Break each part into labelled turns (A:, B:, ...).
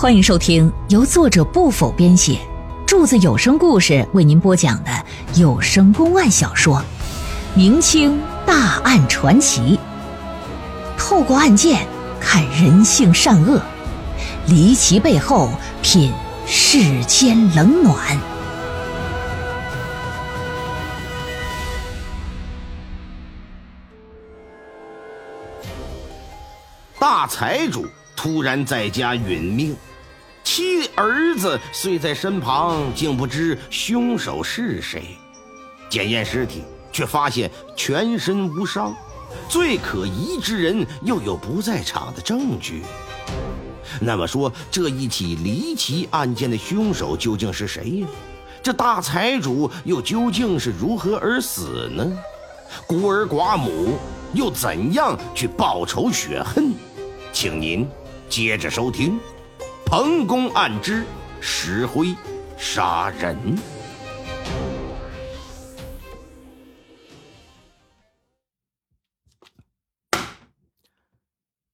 A: 欢迎收听由作者不否编写，柱子有声故事为您播讲的有声公案小说《明清大案传奇》，透过案件看人性善恶，离奇背后品世间冷暖。
B: 大财主突然在家殒命，其儿子虽在身旁，竟不知凶手是谁。检验尸体，却发现全身无伤，最可疑之人又有不在场的证据。那么说，这一起离奇案件的凶手究竟是谁呀？这大财主又究竟是如何而死呢？孤儿寡母又怎样去报仇雪恨？请您接着收听《彭公案之石灰杀人》。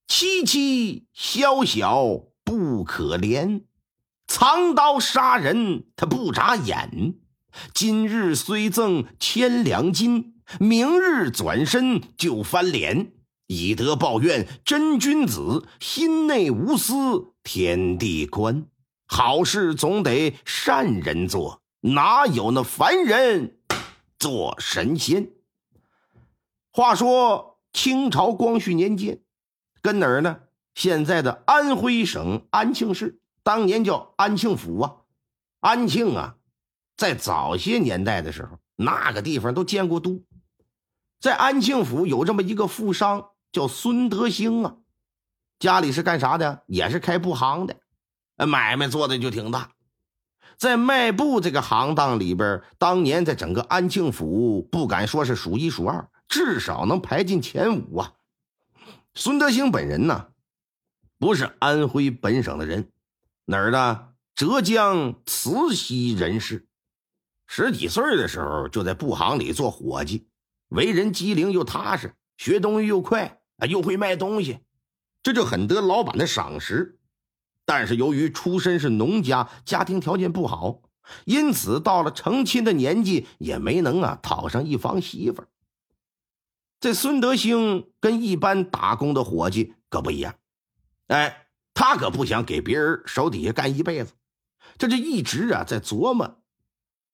B: 凄凄小小不可怜，藏刀杀人他不眨眼。今日虽赠千两金，明日转身就翻脸。以德报怨，真君子；心内无私，天地宽。好事总得善人做，哪有那凡人做神仙？话说清朝光绪年间，跟哪儿呢？现在的安徽省安庆市，当年叫安庆府啊。安庆啊，在早些年代的时候，那个地方都建过都。在安庆府有这么一个富商。叫孙德兴啊，家里是干啥的？也是开布行的，买卖做的就挺大。在卖布这个行当里边，当年在整个安庆府不敢说是数一数二，至少能排进前五啊。孙德兴本人呢，不是安徽本省的人，哪儿的？浙江慈溪人士。十几岁的时候就在布行里做伙计，为人机灵又踏实，学东西又快。又会卖东西，这就很得老板的赏识。但是由于出身是农家，家庭条件不好，因此到了成亲的年纪，也没能啊讨上一房媳妇儿。这孙德兴跟一般打工的伙计可不一样，哎，他可不想给别人手底下干一辈子，这就一直啊在琢磨，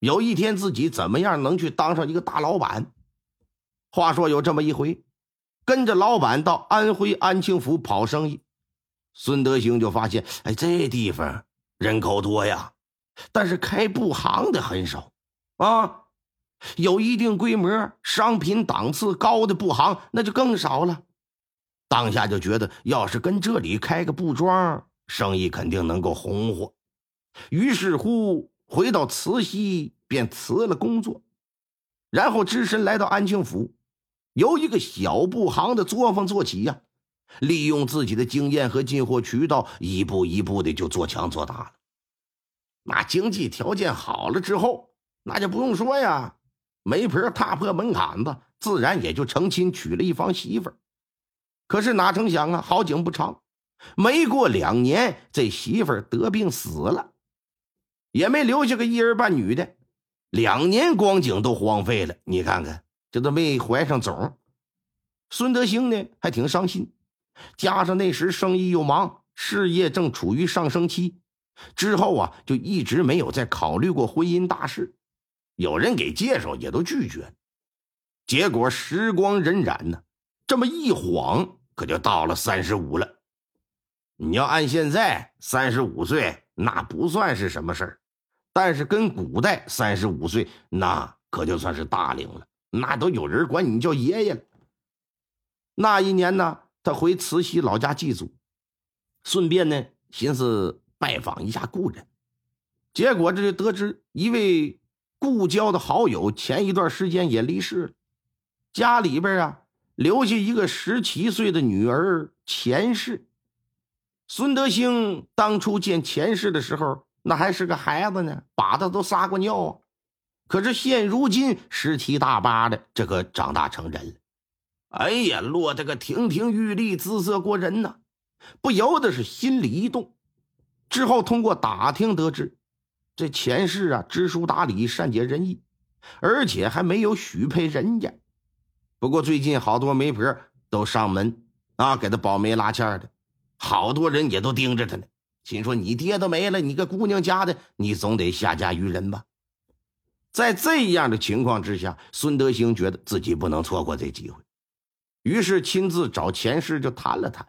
B: 有一天自己怎么样能去当上一个大老板。话说有这么一回。跟着老板到安徽安庆府跑生意，孙德兴就发现，哎，这地方人口多呀，但是开布行的很少啊，有一定规模、商品档次高的布行那就更少了。当下就觉得，要是跟这里开个布庄，生意肯定能够红火。于是乎，回到慈溪便辞了工作，然后只身来到安庆府。由一个小布行的作坊做起呀，利用自己的经验和进货渠道，一步一步的就做强做大了。那经济条件好了之后，那就不用说呀，媒婆踏破门槛子，自然也就成亲娶了一房媳妇。可是哪成想啊，好景不长，没过两年，这媳妇得病死了，也没留下个一儿半女的，两年光景都荒废了。你看看。这都没怀上种，孙德兴呢还挺伤心，加上那时生意又忙，事业正处于上升期，之后啊就一直没有再考虑过婚姻大事，有人给介绍也都拒绝。结果时光荏苒呢，这么一晃可就到了三十五了。你要按现在三十五岁，那不算是什么事儿，但是跟古代三十五岁那可就算是大龄了。那都有人管你叫爷爷了。那一年呢，他回慈溪老家祭祖，顺便呢，寻思拜访一下故人。结果这就得知一位故交的好友前一段时间也离世了，家里边啊留下一个十七岁的女儿钱氏。孙德兴当初见钱氏的时候，那还是个孩子呢，把他都撒过尿啊。可是现如今十七大八的，这可长大成人了。哎呀，落得个亭亭玉立，姿色过人呐，不由得是心里一动。之后通过打听得知，这前世啊知书达理、善解人意，而且还没有许配人家。不过最近好多媒婆都上门啊，给他保媒拉纤的，好多人也都盯着他呢。心说你爹都没了，你个姑娘家的，你总得下嫁于人吧？在这样的情况之下，孙德兴觉得自己不能错过这机会，于是亲自找前世就谈了谈，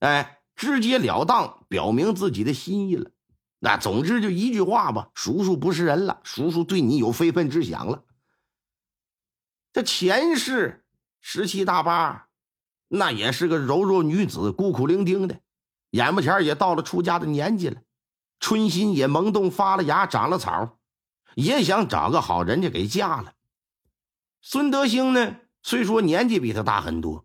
B: 哎。直截了当表明自己的心意了，那总之就一句话吧，叔叔不是人了，叔叔对你有非分之想了。这前世十七大八，那也是个柔弱女子，孤苦伶仃的，眼巴前也到了出家的年纪了，春心也萌动发了芽，长了草，也想找个好人家给嫁了。孙德兴呢，虽说年纪比他大很多。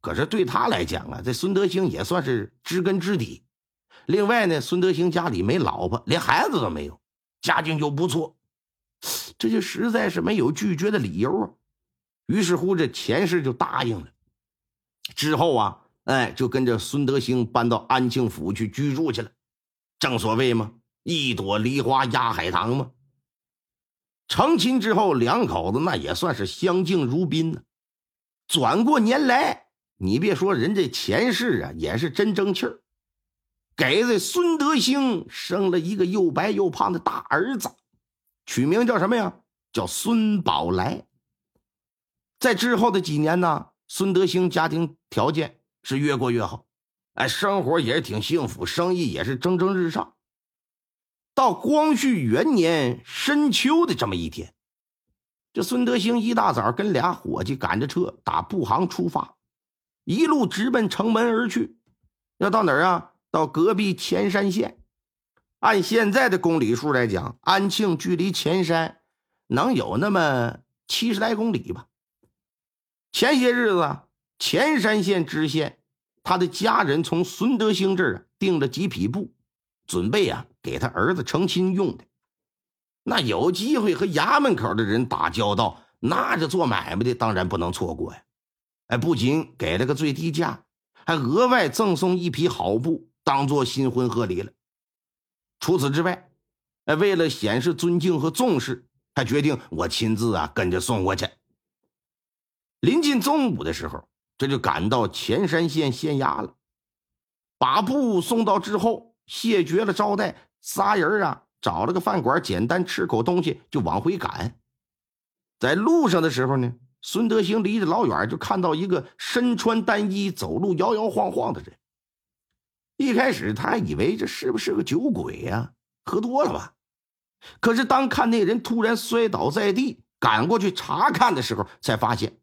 B: 可是对他来讲啊，这孙德兴也算是知根知底。另外呢，孙德兴家里没老婆，连孩子都没有，家境又不错，这就实在是没有拒绝的理由啊。于是乎，这前世就答应了。之后啊，哎，就跟着孙德兴搬到安庆府去居住去了。正所谓嘛，一朵梨花压海棠嘛。成亲之后，两口子那也算是相敬如宾呢。转过年来。你别说，人这前世啊也是真争气儿，给这孙德兴生了一个又白又胖的大儿子，取名叫什么呀？叫孙宝来。在之后的几年呢，孙德兴家庭条件是越过越好，哎，生活也是挺幸福，生意也是蒸蒸日上。到光绪元年深秋的这么一天，这孙德兴一大早跟俩伙计赶着车打布行出发。一路直奔城门而去，要到哪儿啊？到隔壁前山县。按现在的公里数来讲，安庆距离前山能有那么七十来公里吧。前些日子，前山县知县他的家人从孙德兴这儿订了几匹布，准备啊给他儿子成亲用的。那有机会和衙门口的人打交道，那这做买卖的当然不能错过呀。哎，不仅给了个最低价，还额外赠送一匹好布，当做新婚贺礼了。除此之外，哎，为了显示尊敬和重视，还决定我亲自啊跟着送过去。临近中午的时候，这就赶到前山县县衙了，把布送到之后，谢绝了招待，仨人啊找了个饭馆，简单吃口东西，就往回赶。在路上的时候呢。孙德兴离着老远就看到一个身穿单衣、走路摇摇晃晃的人。一开始他还以为这是不是个酒鬼呀，喝多了吧？可是当看那人突然摔倒在地，赶过去查看的时候，才发现，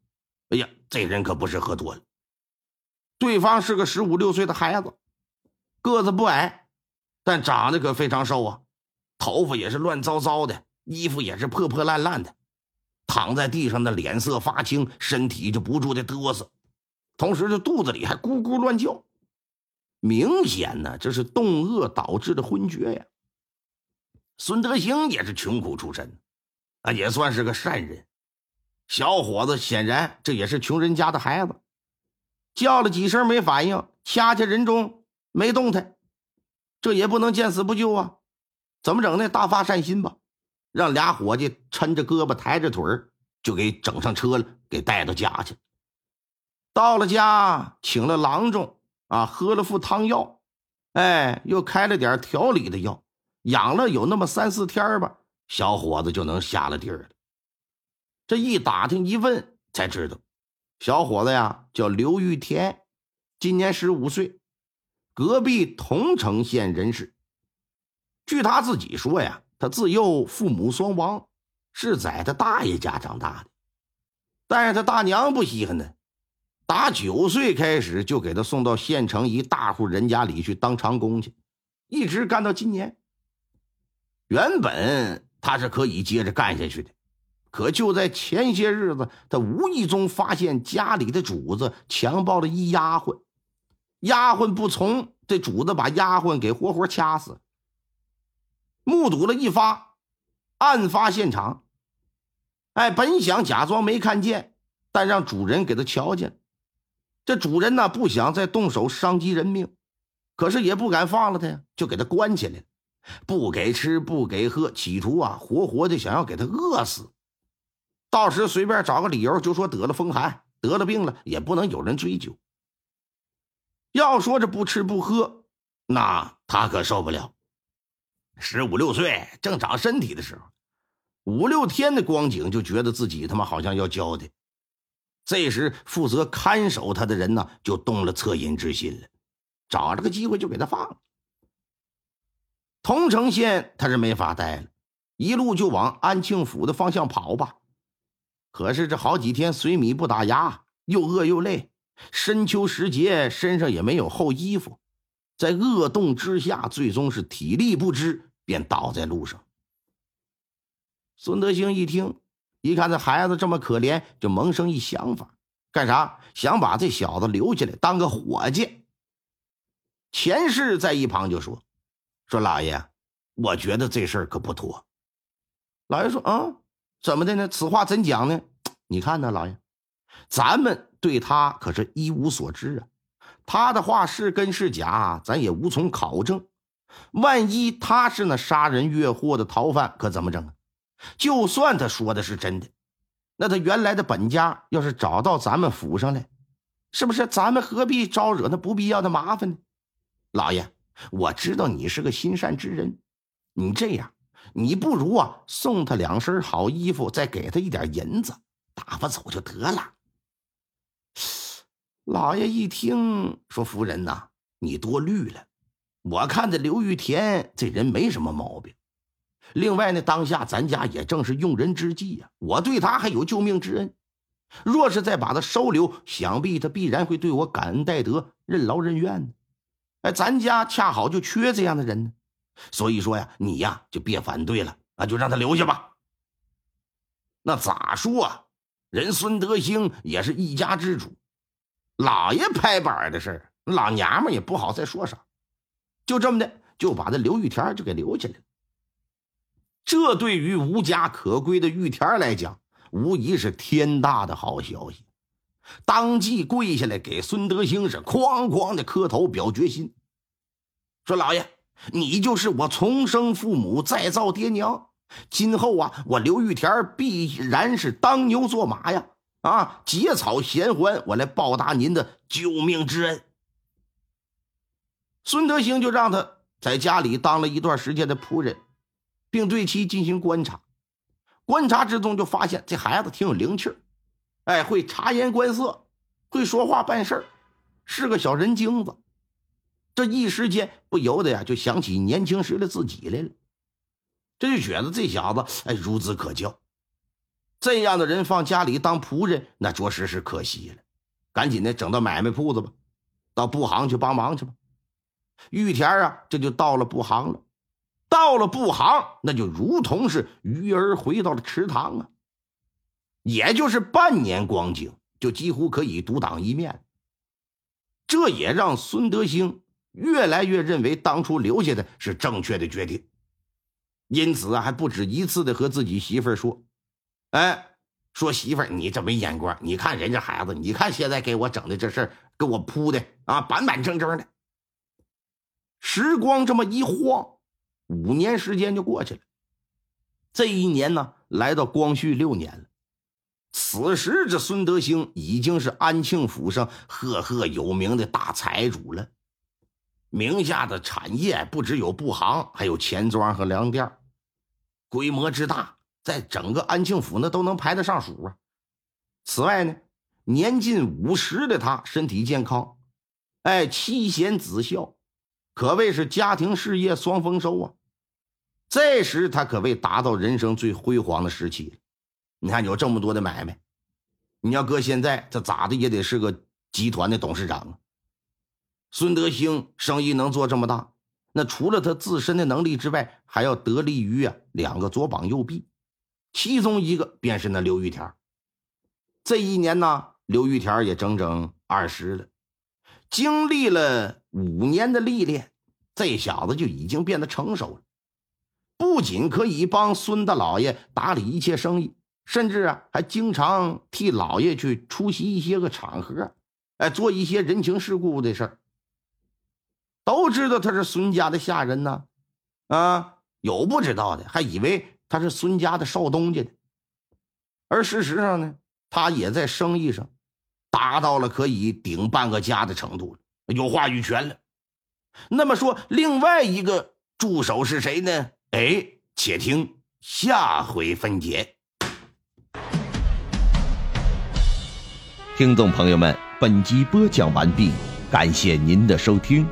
B: 哎呀，这人可不是喝多了。对方是个十五六岁的孩子，个子不矮，但长得可非常瘦啊，头发也是乱糟糟的，衣服也是破破烂烂的。躺在地上的脸色发青，身体就不住的嘚瑟，同时这肚子里还咕咕乱叫，明显呢这是冻饿导致的昏厥呀。孙德兴也是穷苦出身，啊也算是个善人，小伙子显然这也是穷人家的孩子，叫了几声没反应，掐掐人中没动弹，这也不能见死不救啊，怎么整呢？大发善心吧。让俩伙计抻着胳膊抬着腿就给整上车了，给带到家去。到了家，请了郎中啊，喝了副汤药，哎，又开了点调理的药，养了有那么三四天吧，小伙子就能下了地儿了。这一打听一问，才知道，小伙子呀叫刘玉田，今年十五岁，隔壁桐城县人士。据他自己说呀。他自幼父母双亡，是在他大爷家长大的，但是他大娘不稀罕呢，打九岁开始就给他送到县城一大户人家里去当长工去，一直干到今年。原本他是可以接着干下去的，可就在前些日子，他无意中发现家里的主子强暴了一丫鬟，丫鬟不从，这主子把丫鬟给活活掐死。目睹了一发案发现场，哎，本想假装没看见，但让主人给他瞧见。这主人呢，不想再动手伤及人命，可是也不敢放了他呀，就给他关起来了，不给吃，不给喝，企图啊，活活的想要给他饿死。到时随便找个理由就说得了风寒，得了病了，也不能有人追究。要说这不吃不喝，那他可受不了。十五六岁正长身体的时候，五六天的光景就觉得自己他妈好像要交代。这时负责看守他的人呢，就动了恻隐之心了，找了个机会就给他放了。桐城县他是没法待了，一路就往安庆府的方向跑吧。可是这好几天水米不打牙，又饿又累，深秋时节身上也没有厚衣服，在恶冻之下，最终是体力不支，便倒在路上。孙德兴一听，一看这孩子这么可怜，就萌生一想法，干啥？想把这小子留下来当个伙计。钱氏在一旁就说：“说老爷，我觉得这事儿可不妥。”老爷说：“啊。”怎么的呢？此话怎讲呢？你看呢，老爷，咱们对他可是一无所知啊。他的话是真是假，咱也无从考证。万一他是那杀人越货的逃犯，可怎么整啊？就算他说的是真的，那他原来的本家要是找到咱们府上来，是不是咱们何必招惹那不必要的麻烦呢？老爷，我知道你是个心善之人，你这样。你不如啊，送他两身好衣服，再给他一点银子，打发走就得了。老爷一听说：“夫人呐，你多虑了。我看这刘玉田这人没什么毛病。另外呢，当下咱家也正是用人之际呀，我对他还有救命之恩。若是再把他收留，想必他必然会对我感恩戴德，任劳任怨的。哎，咱家恰好就缺这样的人呢。”所以说呀，你呀就别反对了，那就让他留下吧。那咋说啊？人孙德兴也是一家之主，老爷拍板的事儿，老娘们也不好再说啥。就这么的，就把这刘玉田就给留下来了。这对于无家可归的玉田来讲，无疑是天大的好消息。当即跪下来给孙德兴是哐哐的磕头表决心，说：“老爷。”你就是我重生父母，再造爹娘。今后啊，我刘玉田必然是当牛做马呀！啊，结草衔环，我来报答您的救命之恩。孙德兴就让他在家里当了一段时间的仆人，并对其进行观察。观察之中就发现这孩子挺有灵气儿，哎，会察言观色，会说话办事儿，是个小人精子。这一时间不由得呀，就想起年轻时的自己来了。这就觉得这小子哎，孺子可教。这样的人放家里当仆人，那着实是可惜了。赶紧的，整到买卖铺子吧，到布行去帮忙去吧。玉田啊，这就到了布行了。到了布行，那就如同是鱼儿回到了池塘啊。也就是半年光景，就几乎可以独当一面。这也让孙德兴。越来越认为当初留下的是正确的决定，因此啊，还不止一次的和自己媳妇儿说：“哎，说媳妇儿，你这没眼光！你看人家孩子，你看现在给我整的这事儿，给我铺的啊，板板正正的。”时光这么一晃，五年时间就过去了。这一年呢，来到光绪六年了。此时这孙德兴已经是安庆府上赫赫有名的大财主了。名下的产业不只有布行，还有钱庄和粮店，规模之大，在整个安庆府那都能排得上数啊。此外呢，年近五十的他身体健康，哎，妻贤子孝，可谓是家庭事业双丰收啊。这时他可谓达到人生最辉煌的时期了。你看有这么多的买卖，你要搁现在，这咋的也得是个集团的董事长啊。孙德兴生意能做这么大，那除了他自身的能力之外，还要得力于啊两个左膀右臂，其中一个便是那刘玉田。这一年呢，刘玉田也整整二十了，经历了五年的历练，这小子就已经变得成熟了，不仅可以帮孙大老爷打理一切生意，甚至啊还经常替老爷去出席一些个场合，哎，做一些人情世故的事儿。都知道他是孙家的下人呢。啊，有不知道的，还以为他是孙家的少东家的。而事实上呢，他也在生意上达到了可以顶半个家的程度了，有话语权了。那么说，另外一个助手是谁呢？哎，且听下回分解。
C: 听众朋友们，本集播讲完毕，感谢您的收听。